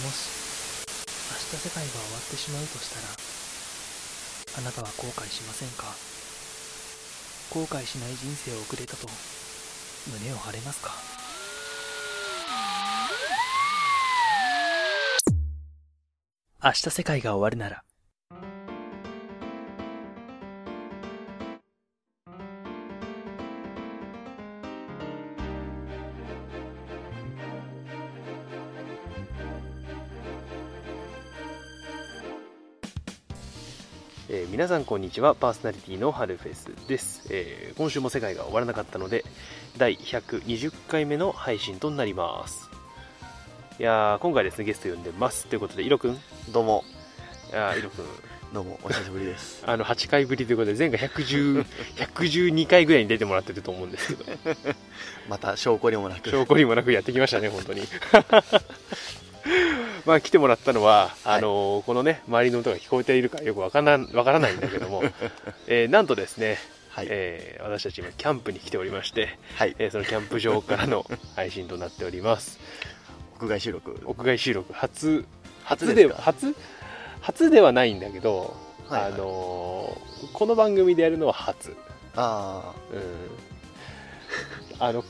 もし明日世界が終わってしまうとしたらあなたは後悔しませんか？後悔しない人生を送れたと胸を張れますか？明日世界が終わるなら皆さんこんにちは。パーソナリティのハルフェスです、えー今週も世界が終わらなかったので第120回目の配信となります。いやー今回ですねゲスト呼んでますということでイロくんいどうも、やーイロくんどうも、お久しぶりです。あの8回ぶりということで前回110 112回ぐらいに出てもらってると思うんですけど。また証拠にもなく。証拠にもなくやってきましたね本当に まあ来てもらったのは、はい。あのーこのね周りの音が聞こえているかよくわからんわからないんだけども、えーなんとですねはい。えー私たち今キャンプに来ておりまして、はい。えーそのキャンプ場からの配信となっております。屋外収録。屋外収録。初初初で初？初ではないんだけど、はいはい。あのーこの番組でやるのは初。あうん。あの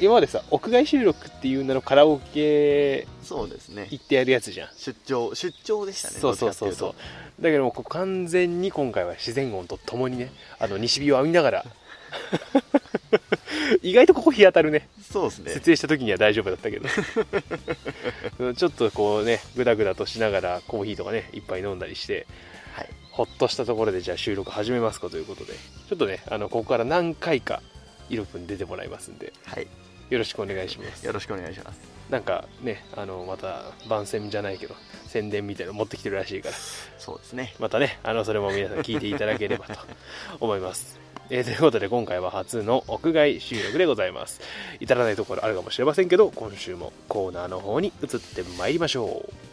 今までさ屋外収録っていう名のカラオケあ、そうですね。行ってやるやつじゃん出張、出張でしたね。そうそうそうそうだけどもこう完全に今回は自然音とともにねあの西日を浴びながら 意外とここ日当たるね。そうですね。設営した時には大丈夫だったけど ちょっとこうねグダグダとしながらコーヒーとかね一杯飲んだりしてはい。ほっとしたところでじゃあ収録始めますかということでちょっとねあのここから何回かイロくん出てもらいますんではい。よろしくお願いします。よろしくお願いします。なんかねあのまた番宣じゃないけど宣伝みたいなの持ってきてるらしいから。そうですね。またねあのそれも皆さん聞いていただければと 思います。えーということで今回は初の屋外収録でございます。至らないところあるかもしれませんけど今週もコーナーの方に移ってまいりましょう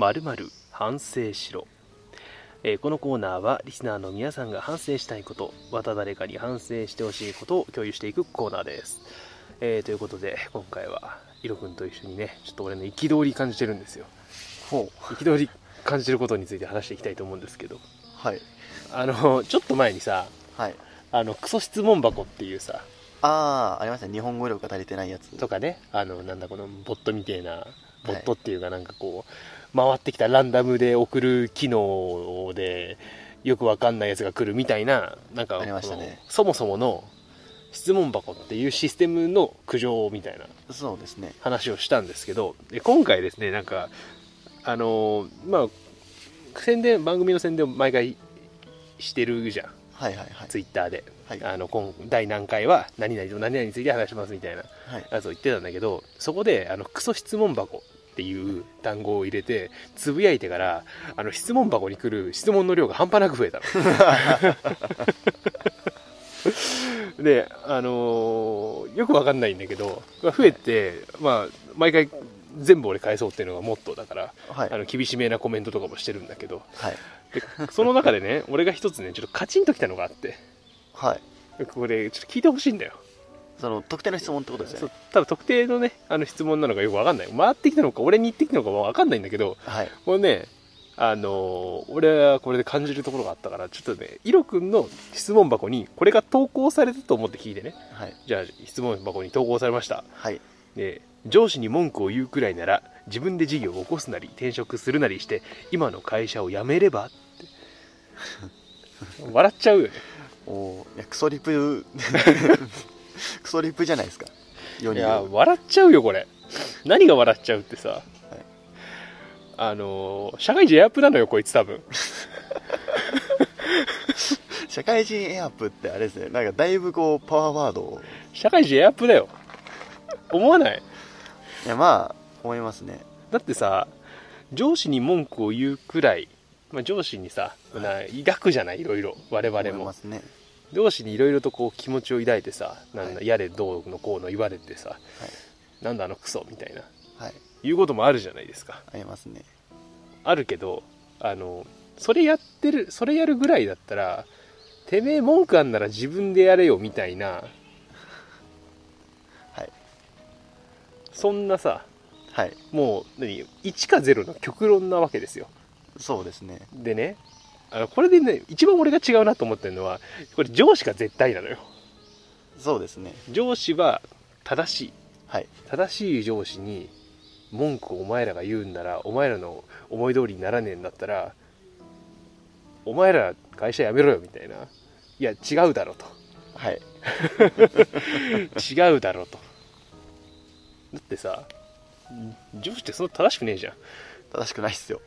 まるまる反省しろ、えーこのコーナーはリスナーの皆さんが反省したいことまた誰かに反省してほしいことを共有していくコーナーです、えーということで今回はイロくんと一緒にねちょっと俺の憤り感じてるんですよほう。憤り感じてることについて話していきたいと思うんですけどはい。あのちょっと前にさはい。あのクソ質問箱っていうさああ、ありましたね。日本語力が足りてないやつ。とかねあのなんだこのボットみてえなボットっていうかなんかこう、回ってきたランダムで送る機能でよくわかんないやつが来るみたいななんかそもそもの質問箱っていうシステムの苦情みたいなそうですね。話をしたんですけどで今回ですねなんかあのまあ宣伝番組の宣伝を毎回してるじゃんはいはいはい。ツイッターで、はいあの今第何回は何々と何々について話しますみたいなはい。やつを言ってたんだけどそこであのクソ質問箱っていう単語を入れてつぶやいてからあの質問箱に来る質問の量が半端なく増えたの であのーよくわかんないんだけどまあ増えて、まあ毎回全部俺返そうっていうのがモットーだから、はい。あの厳しめなコメントとかもしてるんだけどはい。でその中でね俺が一つねちょっとカチンときたのがあってはい。これちょっと聞いてほしいんだよその、特定の質問ってことですよね。多分特定のねあの質問なのかよくわかんない回ってきたのか俺に言ってきたのかもわかんないんだけどはい。これねあのー俺はこれで感じるところがあったからちょっとねイロくんの質問箱にこれが投稿されたと思って聞いてねはい。じゃあ質問箱に投稿されましたはい。で上司に文句を言うくらいなら自分で事業を起こすなり転職するなりして今の会社を辞めれば 笑っちゃうよねおいや、クソリプ、クソリプじゃないですか。世いや。笑っちゃうよこれ何が笑っちゃうってさ、あのー社会人エアップなのよこいつ多分 社会人エアップってあれですね。なんかだいぶこう、パワーワードを。社会人エアップだよ思わない？いや、まあ、思いますね。だってさ上司に文句を言うくらい、まあ、上司にさ、な抱くじゃない？いろいろ我々も。ね。上司にいろいろとこう気持ちを抱いてさなんだ、はい。やれどうのこうの言われてさ、なんだあのクソみたいな。はい。いうこともあるじゃないですか。ありますね。あるけどあのそれやってるそれやるぐらいだったらてめえ文句あんなら自分でやれよみたいな。はい。そんなさはい。もう何？1か0の極論なわけですよそうですね。でねあのこれでね一番俺が違うなと思ってるのはこれ上司が絶対なのよ。そうですね。上司は正しい。はい。正しい上司に文句をお前らが言うんならお前らの思い通りにならねえんだったらお前ら会社辞めろよみたいな。いや違うだろと。はい。違うだろと。だってさ上司ってそんな正しくねえじゃん正しくないっすよ。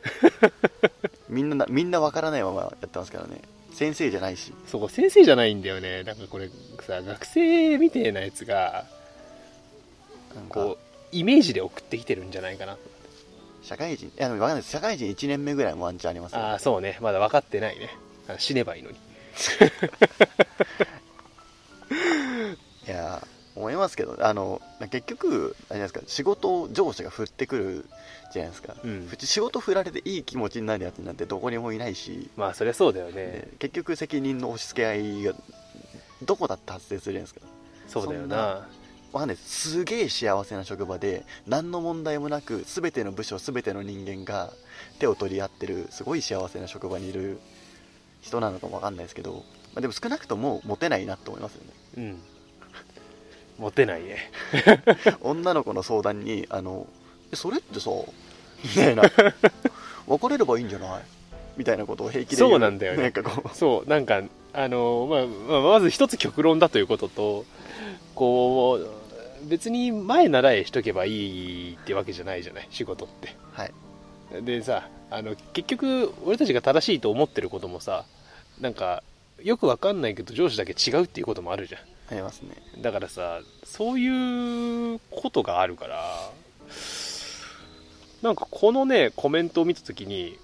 みんなみんなわからないままやってますからね。先生じゃないし。そこ先生じゃないんだよね。なんかこれさ学生みてえなやつがこうイメージで送ってきてるんじゃないかな。社会人いやでもわかんない社会人1年目ぐらいもワンチャンありますよ。ああそうね。まだ分かってないね。あ死ねばいいのに。いや思いますけどあの結局あれですか仕事を上司が振ってくるじゃないですか、うん。ふ仕事振られていい気持ちになるやつなんてどこにもいないし、まあそりゃそうだよね。で結局責任の押し付け合いがどこだって発生するじゃないですか。そうだよな。わかんないです。すげえ幸せな職場で何の問題もなく全ての部署全ての人間が手を取り合ってるすごい幸せな職場にいる人なのかもわかんないですけど、まあ、でも少なくともモテないなと思いますよね。うんモテないね。女の子の相談にあのえそれってさみたいな。別れればいいんじゃない？みたいなことを平気で言そうなんだよね。なんかこそうなんかあの、まあまあ、まず一つ極論だということとこう別に前習いしとけばいいってわけじゃないじゃない？仕事って。うはい。でさあの結局俺たちが正しいと思ってることもさなんかよくわかんないけど上司だけ違うっていうこともあるじゃありますね。んだからさそういうことがあるからなんかこのねコメントを見た時に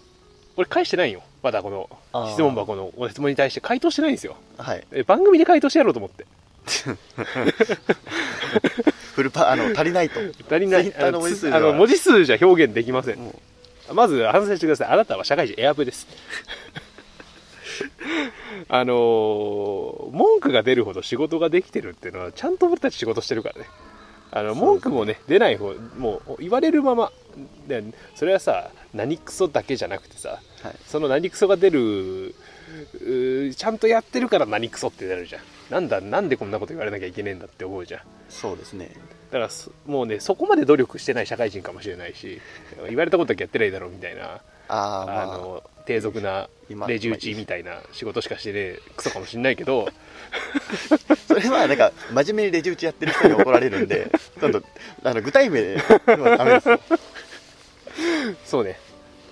俺返してないよ。まだこの質問箱のご質問に対して。回答してないんですよ。はい。え番組で回答してやろうと思って。フルパあの足りないと。足りない。Twitter の文字数では。あの文字数じゃ表現できません。もまず反省してください。あなたは社会人エアプですあのー文句が出るほど仕事ができてるっていうのはちゃんと俺たち仕事してるからね。あの文句もね出ない方もう言われるまま。でそれはさ何クソだけじゃなくてさうはい。その何クソが出るちゃんとやってるから何クソってなるじゃん。なんだなんでこんなこと言われなきゃいけねえんだって思うじゃん。そうですね。だからそもうねそこまで努力してない社会人かもしれないし言われたことだけやってないだろうみたいなあああまあ。の低俗な今レジ打ちみたいな仕事しかしてねえクソかもしれないけど。それはなんか真面目にレジ打ちやってる人に怒られるんで ちゃんとあの具体名ではダメですよ。そうね。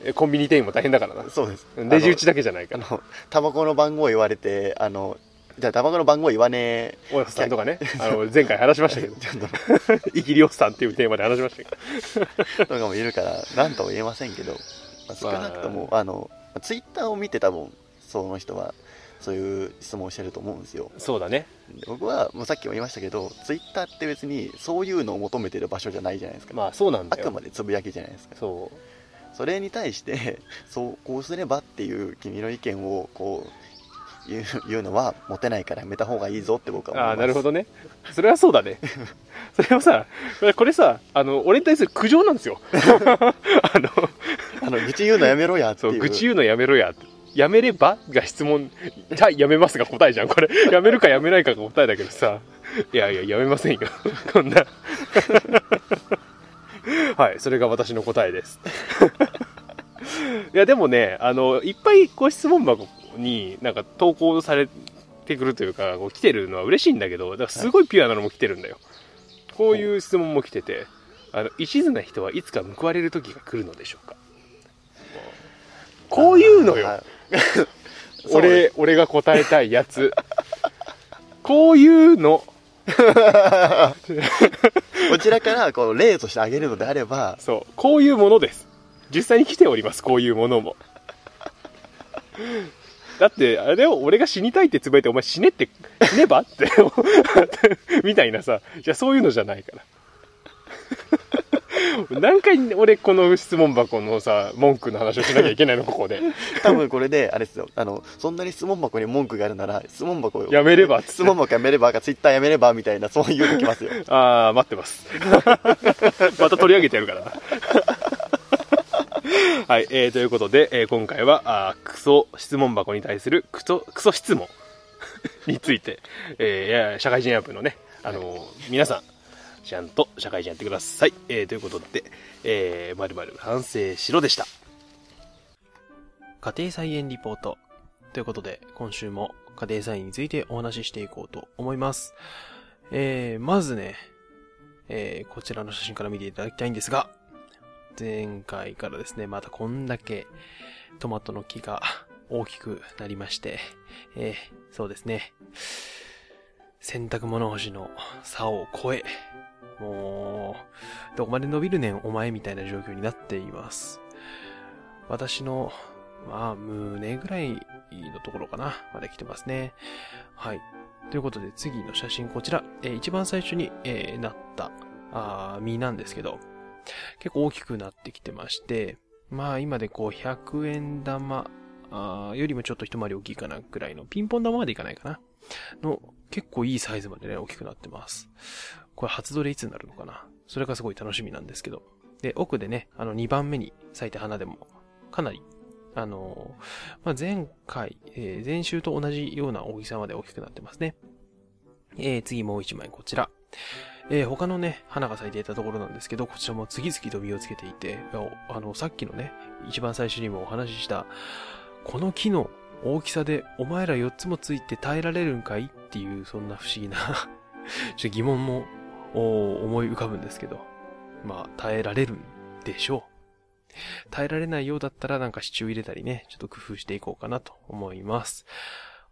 えコンビニ店員も大変だからな。そうです。レジ打ちだけじゃないから。あのタバコの番号言われてあのじゃあタバコの番号言わねえ。大家さんとかね。あの前回話しましたけど。イギリオスさんっていうテーマで話しましたけど。とかもいるから何とも言えませんけど、まあ少なくとも、あ、のツイッターを見て多分その人はそういう質問をしてると思うんですよ。そうだね。で僕はもうさっきも言いましたけどツイッターって別にそういうのを求めてる場所じゃないじゃないですか、まあそうなんあだよ。くまでつぶやきじゃないですか。そう。それに対してそうこうすればっていう君の意見をこう言 うのはモテないからやめた方がいいぞって僕は思います。ああなるほどね。それはそうだね。それはさこれさあの俺に対する苦情なんですよ。あのあの愚痴言うのやめろやってそいう。う愚痴言うのやめろや。やめればが質問じゃあやめますが答えじゃんこれ。やめるかやめないかが答えだけどさ。いやいややめませんよ。こんな。はいそれが私の答えです。いやでもねあのいっぱいご質問箱になんか投稿されてくるというかこう来てるのは嬉しいんだけどだからすごいピュアなのも来てるんだよ。こういう質問も来ててあの一途な人はいつか報われる時が来るのでしょうか。こういうのよ。俺俺が答えたいやつ。こういうの。こちらからこう例としてあげるのであればそう。こういうものです。実際に来ておりますこういうものもだってあれを俺が死にたいってつぶやいてお前死ねって死ねば？って みたいなさ。じゃあそういうのじゃないから。何回俺この質問箱のさ文句の話をしなきゃいけないの？ここで。多分これであれですよ。あのそんなに質問箱に文句があるなら質問箱をやめれば？質問箱やめればかツイッターやめればみたいなそういうのきますよ。ああ待ってます。また取り上げてやるからな はい、えー、ということで、えー今回はあクソ質問箱に対するクソクソ質問 について、えー社会人アップのね、あのー皆さんちゃんと社会人やってください、えーということで、えー、まるまる反省しろでした。家庭菜園リポート。ということで今週も家庭菜園についてお話ししていこうと思います。えー、まずね、えーこちらの写真から見ていただきたいんですが、前回からですね、またこんだけトマトの木が大きくなりまして、えーそうですね、洗濯物干しの差を超え、もう、どこまで伸びるねんお前みたいな状況になっています。私の、まあ、胸ぐらいのところかな、まで来てますね。はい。ということで次の写真こちら、えー一番最初に、えーなったあ実なんですけど、結構大きくなってきてまして、まあ今でこう100円玉あよりもちょっと一回り大きいかなくらいのピンポン玉までいかないかなの結構いいサイズまでね大きくなってます。これ初撮りいつになるのかなそれがすごい楽しみなんですけど。で、奥でね、あの2番目に咲いた花でもかなりあのまあ、前回、えー前週と同じような大きさまで大きくなってますね。えー次もう一枚こちら。えー他のね、花が咲いていたところなんですけど、こちらも次々と実をつけていて、あの、さっきのね、一番最初にもお話しした、この木の大きさでお前ら4つもついて耐えられるんかい？っていう、そんな不思議な ちょっと疑問も思い浮かぶんですけど、まあ、耐えられるんでしょう。耐えられないようだったらなんか支柱入れたりね、ちょっと工夫していこうかなと思います。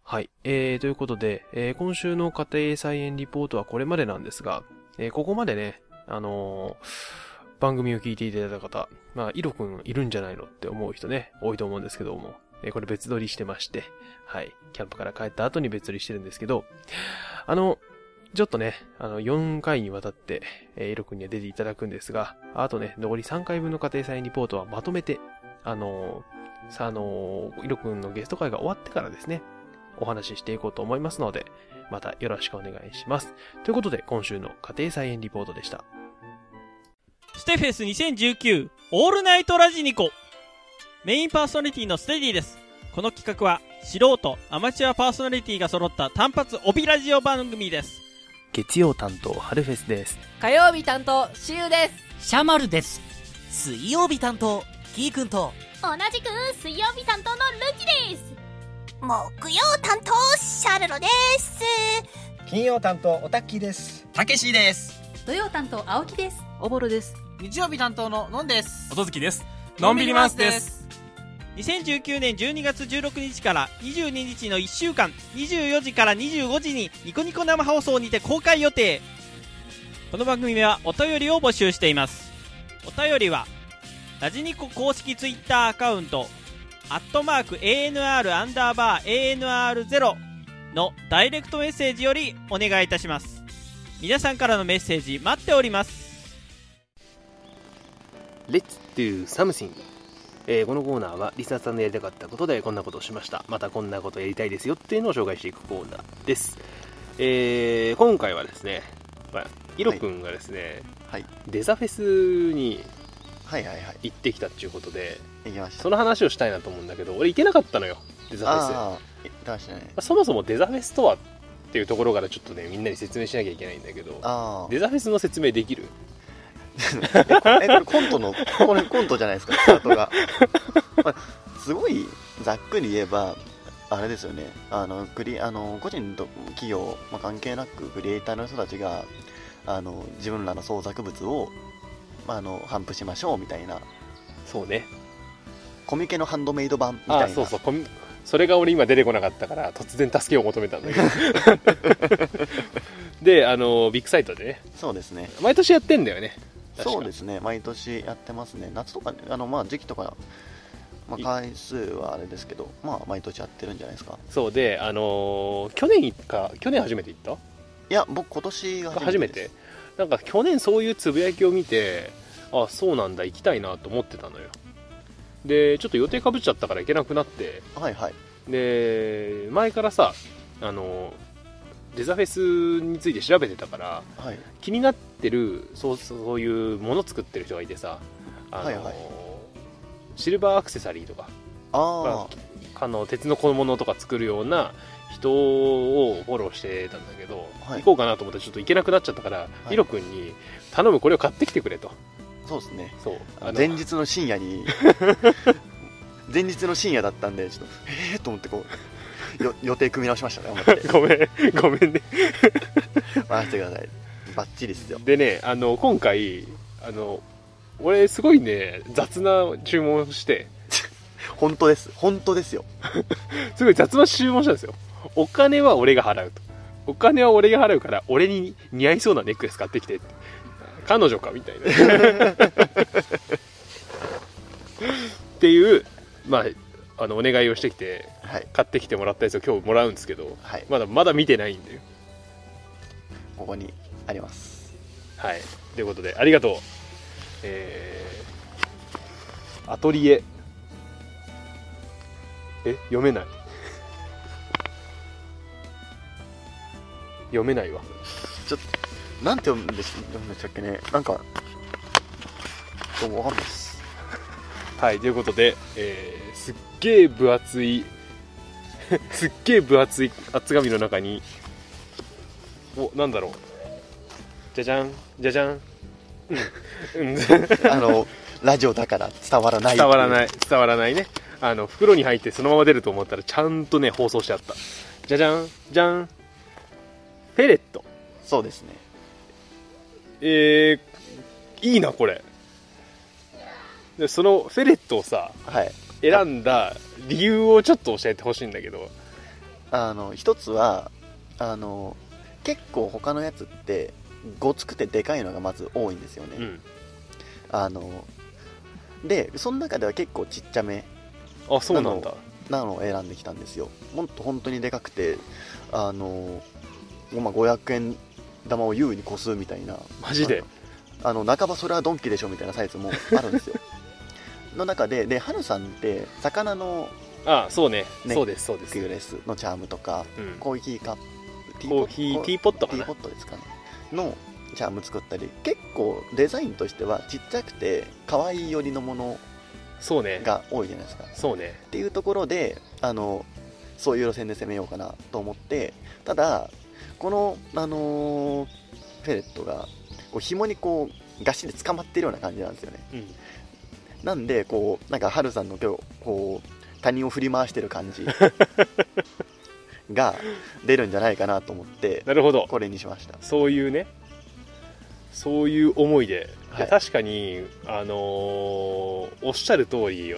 はい。えー、ということで、えー今週の家庭菜園リポートはこれまでなんですが、えーここまでね、あのー番組を聞いていただいた方、まあ、イロくんいるんじゃないのって思う人ね、多いと思うんですけども、えーこれ別撮りしてまして、はい。キャンプから帰った後に別撮りしてるんですけど、あの、ちょっとね、あの、4回にわたって、えー、イロくんには出ていただくんですが、あとね、残り3回分の家庭菜園リポートはまとめて、あのーさあ、あのー、イロくんのゲスト会が終わってからですね、お話ししていこうと思いますので、またよろしくお願いします。ということで、今週の家庭菜園リポートでした。ステフェス2019オールナイトラジニコ。メインパーソナリティのステディです。この企画は素人アマチュアパーソナリティが揃った単発帯ラジオ番組です。月曜担当、春フェスです。火曜日担当シュウです。シャマルです。水曜日担当キーくんと。同じく水曜日担当のルキです木曜担当シャルロです。金曜担当オタッキーです。たけしです。土曜担当青木です。おぼろです。日曜日担当ののんです。音月です。のんびりマウスです。2019年12月16日から22日の1週間24時から25時にニコニコ生放送にて公開予定。この番組はお便りを募集しています。お便りはラジニコ公式ツイッターアカウントアットマーク ANR アンダーバー ANR0 のダイレクトメッセージよりお願いいたします。皆さんからのメッセージ待っております。レッツ do something. えーこのコーナーはリスナーさんのやりたかったことでこんなことをしました。またこんなことやりたいですよっていうのを紹介していくコーナーです、えー今回はですね、まあ、イロくんがですね、はい。デザフェスにはいはいはい。行ってきたっていうことで行きました。その話をしたいなと思うんだけど俺行けなかったのよ。デザフェス。行ってましたね。あそもそもデザフェスとはっていうところからちょっとねみんなに説明しなきゃいけないんだけどあデザフェスの説明できる？あ えこえこれコントのこれコントじゃないですかスタートが、まあ、すごいざっくり言えばあれですよね。あのクリあの個人と企業、まあ、関係なくクリエイターの人たちがあの自分らの創作物を、まあ、あの頒布しましょうみたいな。そうねコミケのハンドメイド版みたいな。あそうそう。それが俺今出てこなかったから突然助けを求めたんだけどであのビッグサイトでね。そうですね。毎年やってんだよね。そうですね。毎年やってますね。夏とかねあのまあ時期とか、まあ、回数はあれですけどまあ毎年やってるんじゃないですか。そう。であのー去年か去年初めて行っいや僕今年がた初めて？なんか去年そういうつぶやきを見てあそうなんだ行きたいなと思ってたのよでちょっと予定かぶっちゃったから行けなくなって。はいはい。で前からさあのデザフェスについて調べてたからはい。気になってるそうそういうもの作ってる人がいてさあの、はいはい。シルバーアクセサリーとか。ああの鉄の小物とか作るような人をフォローしてたんだけど、はい。行こうかなと思ってちょっと行けなくなっちゃったから、い。ヒロ君に頼むこれを買ってきてくれと。あそうですね。そう。前日の深夜に 前日の深夜だったんでちょっとええー、と思ってこうよ予定組み直しましたね ごめんごめんね。任せてください。バッチリっすよ。でねあの今回あの俺すごいね雑な注文をして。本当です。本当ですよ。すごい雑な注文したんですよ。お金は俺が払うと。お金は俺が払うから俺に似合いそうなネックレス買ってきてって彼女かみたいな。っていうまああのお願いをしてきてはい。買ってきてもらったやつを今日もらうんですけどはい。まだまだ見てないんでここにあります。はい。ということでありがとう。えー、アトリエ。え読めない。読めないわなんて読むんでしたっけね。なんかどうもわかんないです。はいということで、えーすっげえ分厚い すっげえ分厚い厚紙の中におなんだろう。じゃじゃんじゃじゃん。あのラジオだから伝わらない。伝わらないい伝わらないね。あの袋に入ってそのまま出ると思ったらちゃんとね放送してあった。じゃじゃんじゃん。フェレット。そうですねえー、いいなこれ。でそのフェレットをさはい。選んだ理由をちょっと教えてほしいんだけど。あの一つはあの結構他のやつってごつくてでかいのがまず多いんですよね、うん。あのでその中では結構ちっちゃめあそうなんだ。なのを選んできたんですよ。もっと本当にでかくてあの、まあ、500円玉を優に個数みたいな。マジで？あの半ばそれはドンキでしょみたいなサイズもあるんですよ。の中ででハルさんって魚のあそうね。ねそうですそうです。クーレスのチャームとか、うん。コーヒーカップコーヒーティーポットティーポットですかね。のチャーム作ったり結構デザインとしてはちっちゃくて可愛い寄りのものそうね。が多いじゃないですか。そうね。っていうところであのそういう路線で攻めようかなと思ってただこの、あのーフェレットがこう紐にこうガシッて捕まってるような感じなんですよね。うん。なんでこうなんかハルさんの今日こう他人を振り回してる感じが出るんじゃないかなと思ってなるほど。これにしました。そういうねそういう思いで、はい。確かにあのーおっしゃる通り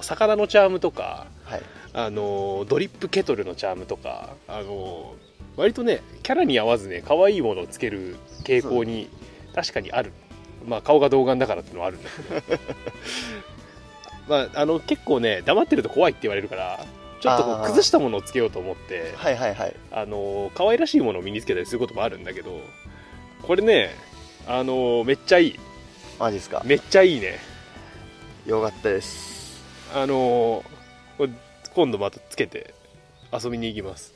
魚のチャームとかはい。あのードリップケトルのチャームとかあのー割とねキャラに合わずね可愛いものをつける傾向に確かにある。まあ顔が童顔だからっていうのはあるんだけどまああの結構ね黙ってると怖いって言われるからちょっとこう崩したものをつけようと思ってはいはいはい。あの可愛らしいものを身につけたりすることもあるんだけどこれねあのめっちゃいい。マジですか？めっちゃいいね。よかったです。あの今度またつけて遊びに行きます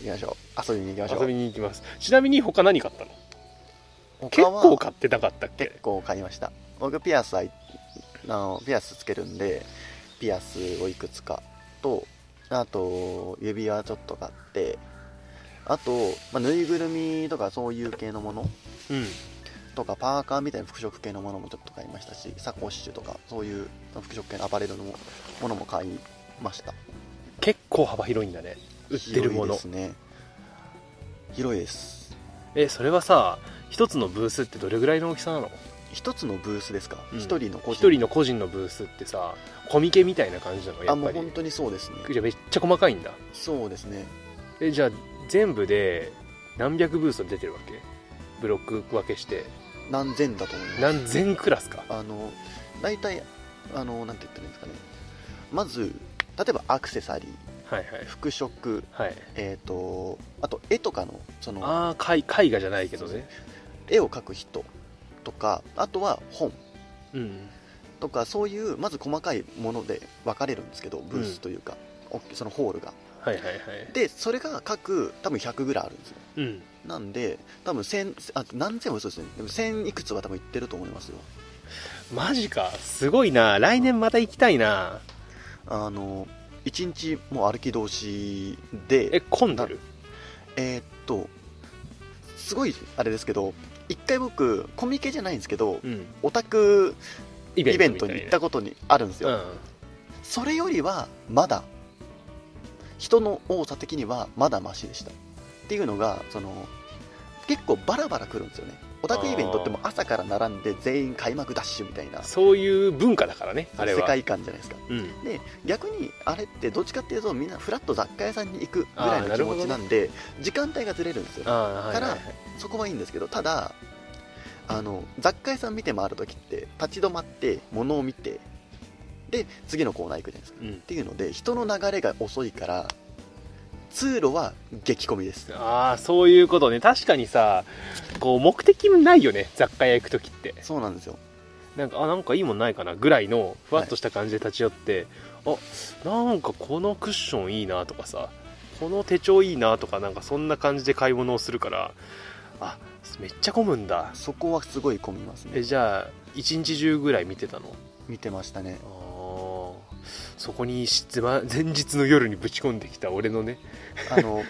行きましょう。遊びに行きましょう。遊びに行きます。ちなみに他何買ったの？結構買ってなかったっけ？結構買いました。僕ピアスはいあのピアスつけるんでピアスをいくつかとあと指輪ちょっと買ってあと、まあ、ぬいぐるみとかそういう系のもの？うん。とかパーカーみたいな服飾系のものもちょっと買いましたしサコッシュとかそういう服飾系のアパレルのものも買いました。結構幅広いんだね売ってるも広いのですね。広いです。えそれはさ一つのブースってどれぐらいの大きさなの？一つのブースですか？うん。一、人の個一人の個人のブースってさコミケみたいな感じなの？やっぱり。あもう本当にそうですね。じゃあめっちゃ細かいんだ。そうですね。えじゃあ全部で何百ブース出てるわけ？ブロック分けして。何千だと思います？何千クラスか？あの大体あのなんて言ったらいいんですかね。まず例えばアクセサリーはいはい。服飾はい。えっ、とあと絵とかのそのああ絵絵画じゃないけどね。絵を描く人とかあとは本。うんとかそういうまず細かいもので分かれるんですけどブースというか、おそのホールが。はいはいはい。でそれが各多分100ぐらいあるんですよ。うん。なんで多分1000あ何千もそうですね。でも1000いくつは多分いってると思いますよ。マジか。すごいな。来年また行きたいな。あの1日もう歩き通しで。え混んでる？えーっとすごいあれですけど一回僕コミケじゃないんですけど、うん。オタクイイベントに行ったことにあるんですよ、うん。それよりはまだ人の多さ的にはまだマシでした。っていうのがその結構バラバラ来るんですよねオタクイベントってもう朝から並んで全員開幕ダッシュみたいな。そういう文化だからねあれは。世界観じゃないですか。うん。で逆にあれってどっちかっていうとみんなフラッと雑貨屋さんに行くぐらいの気持ちなんで、時間帯がずれるんですよ。はいからはい。はいそこはいいんですけどただあの雑貨屋さん見て回るときって立ち止まって物を見てで次のコーナー行くじゃないですか、うん。っていうので人の流れが遅いから通路は激混みです。ああそういうことね。確かにさこう目的ないよね雑貨屋行く時って。そうなんですよ。なんかあなんかいいもんないかなぐらいのふわっとした感じで立ち寄って、あなんかこのクッションいいなとかさこの手帳いいなとかなんかそんな感じで買い物をするからあめっちゃ混むんだ。そこはすごい混みますね。えじゃあ一日中ぐらい見てたの？見てましたね。あーそこにし前前日の夜にぶち込んできた俺のね。あの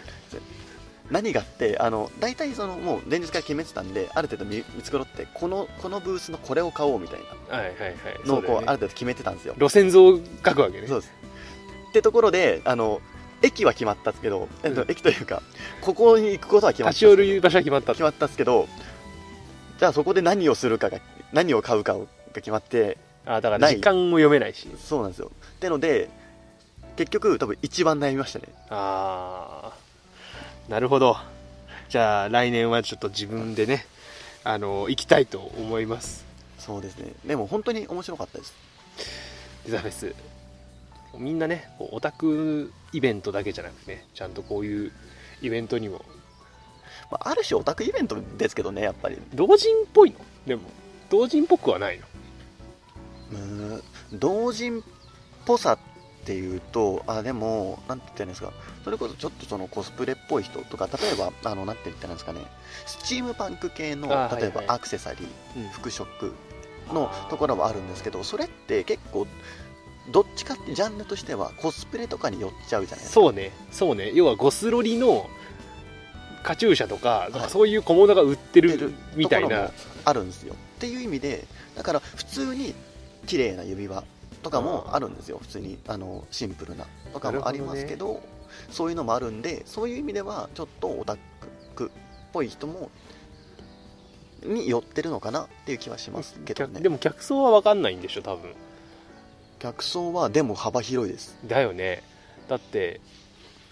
何があってあの大体そのもう前日から決めてたんである程度見見繕ってこのこのブースのこれを買おうみたいはいはいはい。なのをこう、そうだよね。ある程度決めてたんですよ。路線図を書くわけね。そうです。ってところであの駅は決まったんですけど、えっと駅というかここに行くことは決まった立ち寄る場所は決まった。決まったんですけどじゃあそこで何をするかが何を買うかが決まってあだから時間も読めないし。そうなんですよってので結局多分一番悩みましたね。ああなるほど。じゃあ来年はちょっと自分でねあの行きたいと思います。そうですね。でも本当に面白かったです。デザフェス。みんなねオタクイベントだけじゃなくてねちゃんとこういうイベントにも。まあ、ある種オタクイベントですけどねやっぱり。同人っぽいの？でも同人っぽくはないの？うーん同人っぽさっていうとあでもなんて言ったらいいんですかそれこそちょっとそのコスプレっぽい人とか例えばあのなんて言ったらいいんですかねスチームパンク系のあ例えばはい。はいアクセサリー、うん。服飾のところはあるんですけどそれって結構どっちかってジャンルとしてはコスプレとかに寄っちゃうじゃないですか。そうね。そうね。要はゴスロリのカチューシャとか,、はい。そういう小物が売ってるみたいな。あるんですよ。っていう意味でだから普通に綺麗な指輪とかもあるんですよ普通にあのシンプルなとかもありますけどそういうのもあるんでそういう意味ではちょっとオタクっぽい人もに寄ってるのかなっていう気はしますけどね。客でも客層は分かんないんでしょ多分。客層はでも幅広いです。だよね。だって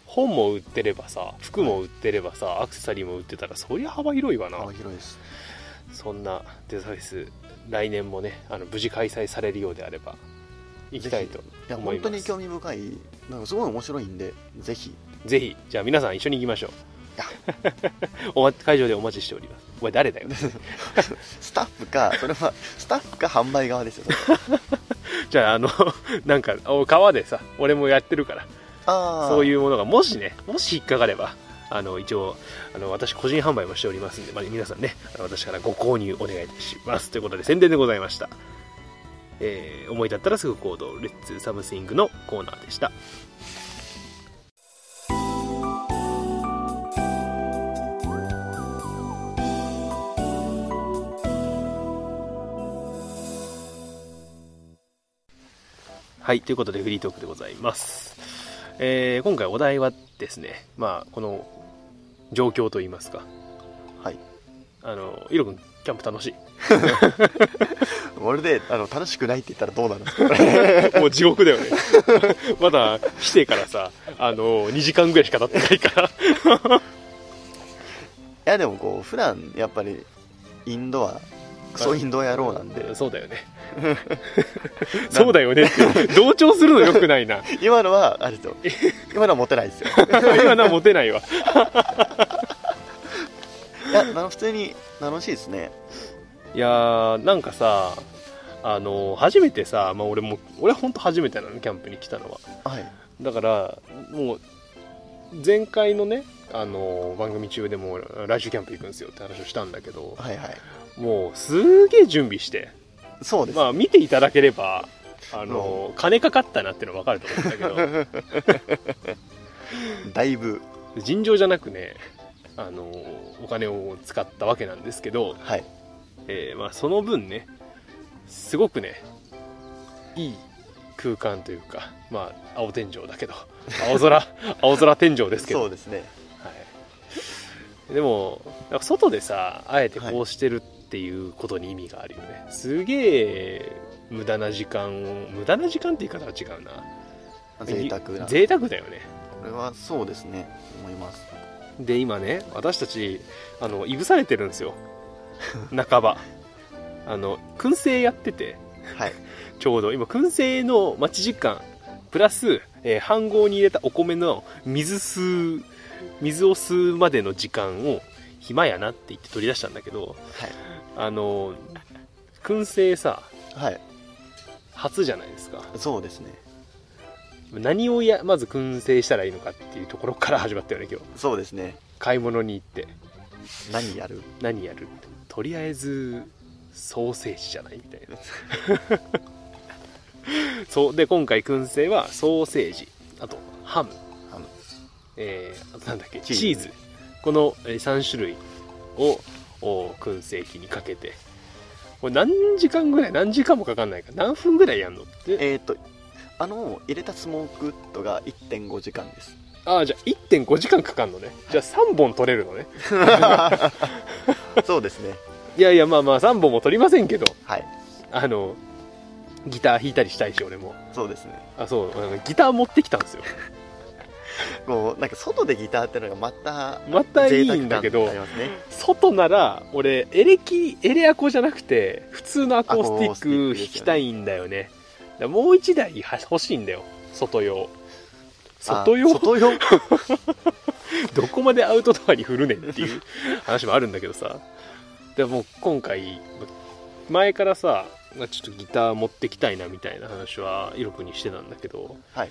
本も売ってればさ服も売ってればさ、アクセサリーも売ってたらそりゃ幅広いわな。幅広いです。そんなデザフェス来年もねあの無事開催されるようであれば行きたいといや思います。本当に興味深い。なんかすごい面白いんでぜひ。ぜひ。じゃあ皆さん一緒に行きましょう。おま会場でお待ちしております。お前誰だよ。スタッフかそれはスタッフか販売側ですよ じゃああのなんかお川でさ俺もやってるから。ああそういうものがもしねもし引っかかればあの一応あの私個人販売もしておりますんで、まあ、皆さんね私からご購入お願いいたします。ということで宣伝でございました、えー思い立ったらすぐ行動レッツサムスイングのコーナーでしたはい、ということでフリートークでございます。えー今回お題はですね、まあ、この状況といいますか、はい。あの、イロ君、キャンプ楽しい 俺であの楽しくないって言ったらどうなる？んですかもう地獄だよね。まだ来てからさ、あの、2時間ぐらいしか経ってないから。いやでもこう普段やっぱりインドアクソインドア野郎なんで そうだよね。そうだよねって、同調するのよくないな。今のはあれですよ今のはモテないですよ今のはモテないわ。いやあの普通に楽しいですね。いやーなんかさあの初めてさ、まあ、俺も俺は本当初めてなのキャンプに来たのは。はい。だからもう前回のねあの番組中でも来週キャンプ行くんですよって話をしたんだけどはいはい。もうすげえ準備してそうです、まあ見ていただければあの金かかったなっていうの分かると思うんだけ だいぶ。ど尋常じゃなくねあのお金を使ったわけなんですけど、はい。えーまあ、その分ねすごくねいい空間というかまあ青天井だけど青空 青空天井ですけど。そうですね。はい、でも外でさあえてこうしてるっていうことに意味があるよね、すげえ無駄な時間を無駄な時間って言い方は違うな。贅沢な。贅沢だよね。これはそうですね。思いますで今ね私たちあのいぶされてるんですよ。半ば。あの燻製やってて、はい、ちょうど。今燻製の待ち時間。プラス、えー飯盒に入れたお米の水吸う水を吸うまでの時間を暇やなって言って取り出したんだけど、あの燻製さ、はい、初じゃないですか。そうですね何をやまず燻製したらいいのかっていうところから始まったよね今日。そうですね。買い物に行って。何やる？何やる？とりあえずソーセージじゃないみたいな。そうで今回燻製はソーセージ。あとハム。ハム。えー、あとなんだっけ？チチーズ。この3種類をお燻製機にかけて。これ何時間ぐらい？何時間もかかんないか。何分ぐらいやんのって。えっ、とあの入れたスモークウッドが1.5時間です。ああじゃあ1.5時間かかんのね。じゃあ3本取れるのね。そうですね。いやいやまあまあ3本も取りませんけど。はい。あのギター弾いたりしたいし俺も。そうですね。あそうギター持ってきたんですよ。もうなんか外でギターってのがまたまたいいんだけど外なら俺エレキエレアコじゃなくて普通のアコースティッック弾きたいんだよねだもう1台は欲しいんだよ。外用。外用？あ外用？どこまでアウトドアに振るねんっていう話もあるんだけどさ。でも今回前からさまあちょっとギター持ってきたいなみたいな話はイロ君にしてたんだけど、はい。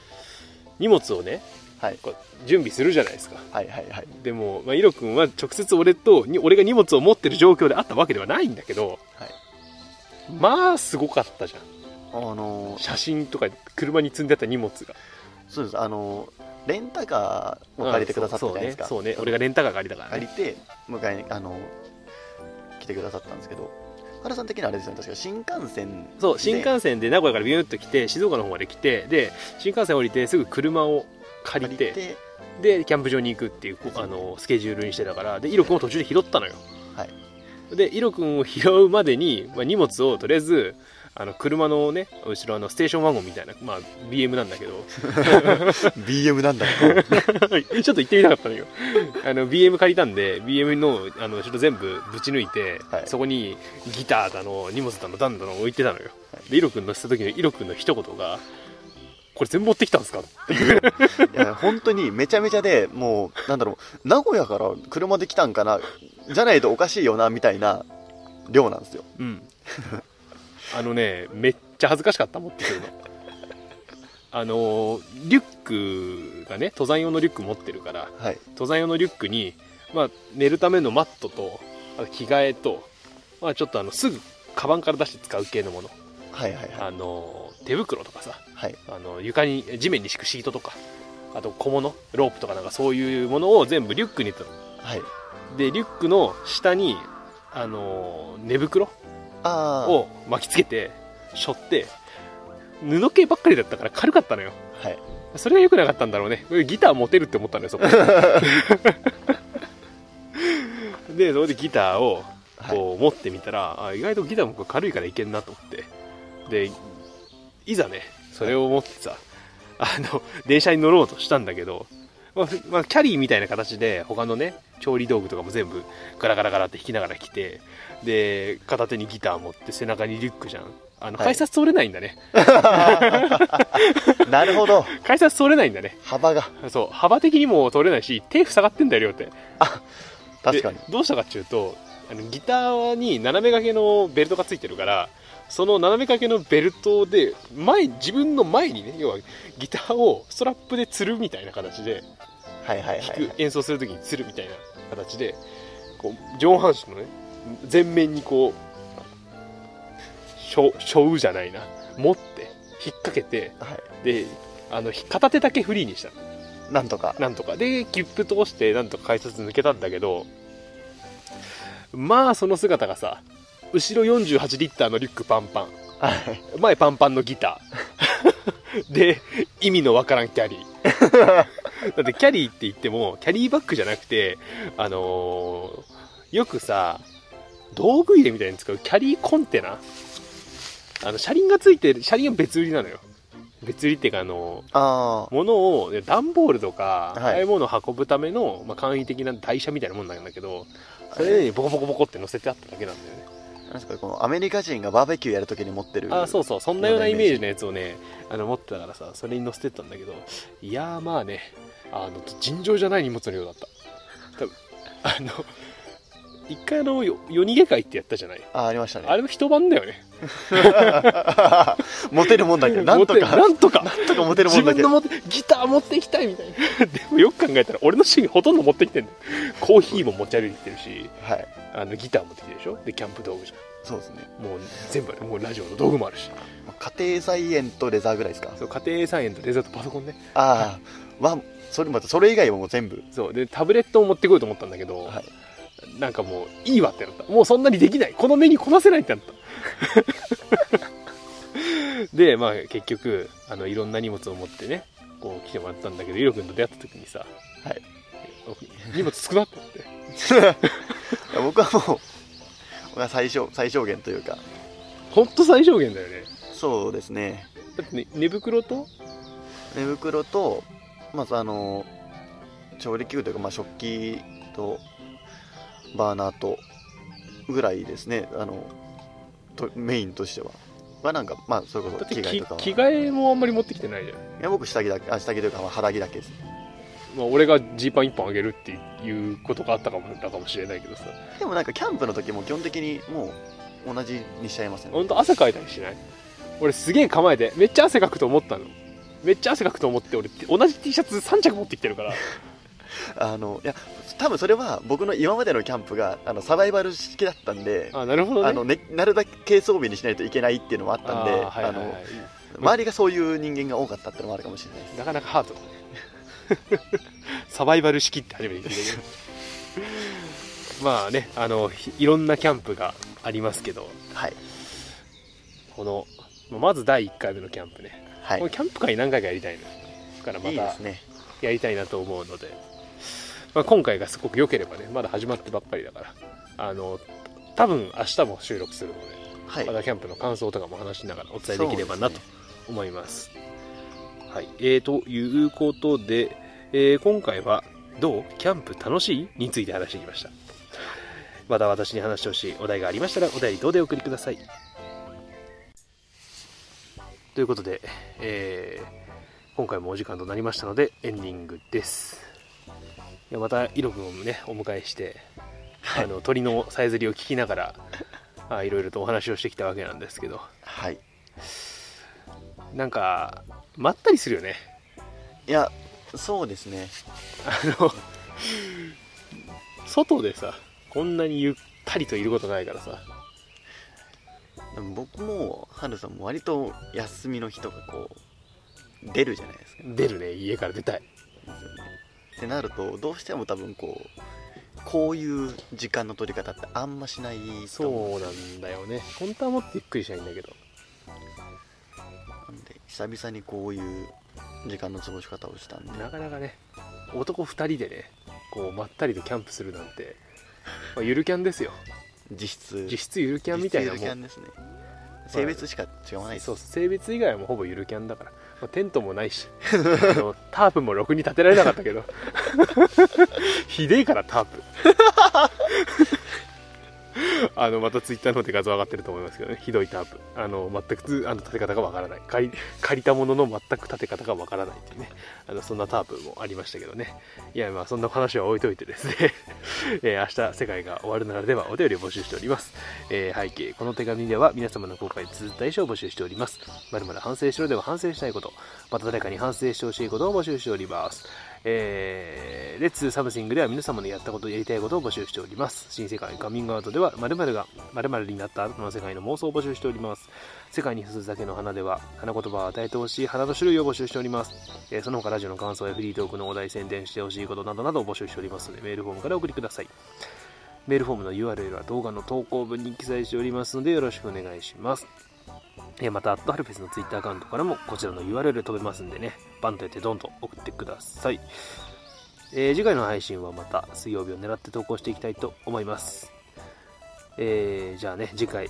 荷物をねはい。こう準備するじゃないですか。はいはいはい。でも、まあ、イロ君は直接俺とに俺が荷物を持ってる状況であったわけではないんだけど、はい。まあすごかったじゃんあのー写真とか車に積んであった荷物が。そうです。あのーレンタカーを借りてくださったじゃないですか。そうね。そうね。俺がレンタカー借りたからね。借りて迎えにあのー来てくださったんですけど原さん的にはあれですよね。確か新幹線。そう新幹線で名古屋からビューッと来て静岡の方まで来てで新幹線降りてすぐ車を借りてでキャンプ場に行くっていうあのスケジュールにしてたからでイロ君を途中で拾ったのよ。はい。でイロ君を拾うまでに、まあ、荷物をとりあえずあの車のね後ろあのステーションワゴンみたいな、まあ、BM なんだけど。BM なんだ。ちょっと行ってみたかったのよ。あの BM 借りたんで BM のあのちょっと全部ぶち抜いて、はい。そこにギターだの荷物だのダンだの置いてたのよ、でイロ君乗せた時のイロ君の一言がこれ全部持ってきたんですか？いや本当にめちゃめちゃでもうなんだろう名古屋から車で来たんかなじゃないとおかしいよなみたいな量なんですよ。うん あのねめっちゃ恥ずかしかった持ってくるの。あのリュックがね登山用のリュック持ってるからはい。登山用のリュックに、まあ、寝るためのマットとあと着替えと、まあ、ちょっとあのすぐカバンから出して使う系のもの。はいはいはい。あの手袋とかさはい。あの床に地面に敷くシートとかあと小物ロープとかなんかそういうものを全部リュックに入れたのはい。でリュックの下にあの寝袋を巻きつけて背負って布系ばっかりだったから軽かったのよ。はい。それが良くなかったんだろうね。ギター持てるって思ったのよそこ。でそれでギターをこう持ってみたら、あ意外とギターも軽いからいけんなと思って。でいざねそれを持ってさ、あの電車に乗ろうとしたんだけど、まあふまあ、キャリーみたいな形で他のね調理道具とかも全部ガラガラガラって引きながら来てで片手にギター持って背中にリュックじゃん。あのはい。改札通れないんだね、なるほど。改札通れないんだね。幅が。そう。幅的にも通れないし手塞がってんだよ両手。確かに。でどうしたかっていうとあのギターに斜め掛けのベルトがついてるからその斜め掛けのベルトで前自分の前にね要はギターをストラップで吊るみたいな形ではいはいはい、弾く演奏するときに吊るみたいな形でこう上半身のね前面にこうしょしょうじゃないな。持って引っ掛けて、はい、であの片手だけフリーにした。なんとか。なんとか。で切符通してなんとか改札抜けたんだけどまあその姿がさ後ろ48リッターのリュックパンパン、はい、前パンパンのギター。で意味のわからんキャリー だってキャリーって言ってもキャリーバッグじゃなくてあのー、よくさ道具入れみたいに使うキャリーコンテナ。あの車輪がついてる車輪は別売りなのよ。別売りっていうかあのあものを段ボールとか、はい、ああいうものを運ぶための、まあ、簡易的な台車みたいなもんなんだけどそれにボコボコボコって乗せてあっただけなんだよね。なんですかこのアメリカ人がバーベキューやるときに持ってるあそうそう。そんなようなイメージのやつをねあの持ってたからさそれに乗せてったんだけどいやーまあねあの尋常じゃない荷物の量だった。多分あの一回あの夜逃げ会ってやったじゃない？あありましたね。あれの一晩だよね。モテるもんだけど なんとか。なんとか。なんとかモテるもんだけど。自分のギター持っていきたいみたいな。でもよく考えたら俺の趣味ほとんど持ってきてんだよ。コーヒーも持ち歩いてきてるし、はい、あのギター持ってきてるでしょ？でキャンプ道具じゃん。そうですね。もう全部もうラジオの道具もあるし。家庭菜園とレザーぐらいですか？そう家庭菜園とレザーとパソコンね。ああはそれまたそれ以外はもう全部。そう。でタブレットを持ってこようと思ったんだけど、はい、なんかもういいわってなった。もうそんなにできない。このメニューこなせないってなった。でまあ結局あのいろんな荷物を持ってねこう来てもらったんだけどイロ君と出会った時にさ、はい、荷物少なって思って。僕はもう僕は最小最小限というか。ほんと最小限だよね。そうですね。だって、ね、寝袋と？寝袋とまずあの調理器具というか、まあ、食器とバーナーとぐらいですね。あのとメインとしては。はなんかまあそれこそ着替えとか着替えもあんまり持ってきてないじゃん。いや僕下着だけあ下着というか、まあ、肌着だけです。まあ、俺がジーパン1本あげるっていうことがあったかもだかもしれないけどさ。でもなんかキャンプの時も基本的にもう同じにしちゃいますね。ほんと汗かいたりしない？俺すげえ構えてめっちゃ汗かくと思ったのめっちゃ汗かくと思って俺同じ T シャツ3着持ってきてるから。あのいや多分それは僕の今までのキャンプがあのサバイバル式だったんであなるほど、ね、あのねなるだけ装備にしないといけないっていうのもあったんであ、はいはい、の周りがそういう人間が多かったっていうのもあるかもしれないです。なかなかハートだね。サバイバル式って初めて聞いたけど。まあねあのいろんなキャンプがありますけど、はい、このまず第1回目のキャンプね、はい、このキャンプ会何回かやりたいのからまたやりたいなと思うので、まあ、今回がすごく良ければねまだ始まってばっかりだから。あの多分明日も収録するので、はい、またキャンプの感想とかも話しながらお伝えできればなと思います。はい、えー、ということで、えー、今回はどう？キャンプ楽しい？について話してきました。また私に話してほしいお題がありましたらお便りどうでお送りくださいということで、えー、今回もお時間となりましたのでエンディングです。いやまたイロ君をねお迎えして、はい、あの鳥のさえずりを聞きながら あいろいろとお話をしてきたわけなんですけど。はい。なんかまったりするよね。いやそうですね。あの外でさこんなにゆったりといることないからさ僕もハルさんも割と休みの日とかこう出るじゃないですか。出るね家から出たい。ってなるとどうしても多分こうこういう時間の取り方ってあんましないそうなんだよね。本当はもっとゆっくりしたいんだけど。なんで久々にこういう時間の過ごし方をしたんで。なかなかね男2人でねこうまったりとキャンプするなんて、まあ、ゆるキャンですよ実質。実質ゆるキャンみたいなもん。ゆるキャンですね。性別しか違わないそう性別以外はもうほぼゆるキャンだから、まあ、テントもないし。あのタープもろくに立てられなかったけど。ひでえからタープ あのまたツイッターの方で画像上がってると思いますけどね。ひどいタープ。あの全くあの立て方がわからない。借り借りたものの全く立て方がわからないっていうね。あのそんなタープもありましたけどね。いやまあそんな話は置いといてですね、えー、明日世界が終わるならではお便りを募集しております、えー、背景この手紙では皆様の後悔通大賞を募集しております。まるまる反省しろでは反省したいこと。また誰かに反省してほしいことを募集しております。えー、 Let's Something では皆様のやったこと、やりたいことを募集しております。新世界カミングアウトでは、〇〇が〇〇になった後の世界の妄想を募集しております。世界に一つだけの花では、花言葉を与えてほしい花の種類を募集しております。えー、その他ラジオの感想やフリートークのお題宣伝してほしいことなどなどを募集しておりますので、メールフォームからお送りください。メールフォームの URL は動画の投稿文に記載しておりますので、よろしくお願いします。えまた、アットハルフェスの Twitter アカウントからもこちらの URL 飛べますんでね、バンとやってどんと送ってください。えー、次回の配信はまた水曜日を狙って投稿していきたいと思います。えー、じゃあね、次回、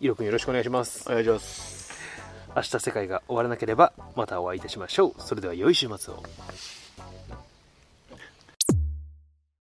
イロくんよろしくお願いします。お願いします。明日世界が終わらなければまたお会いいたしましょう。それでは良い週末を。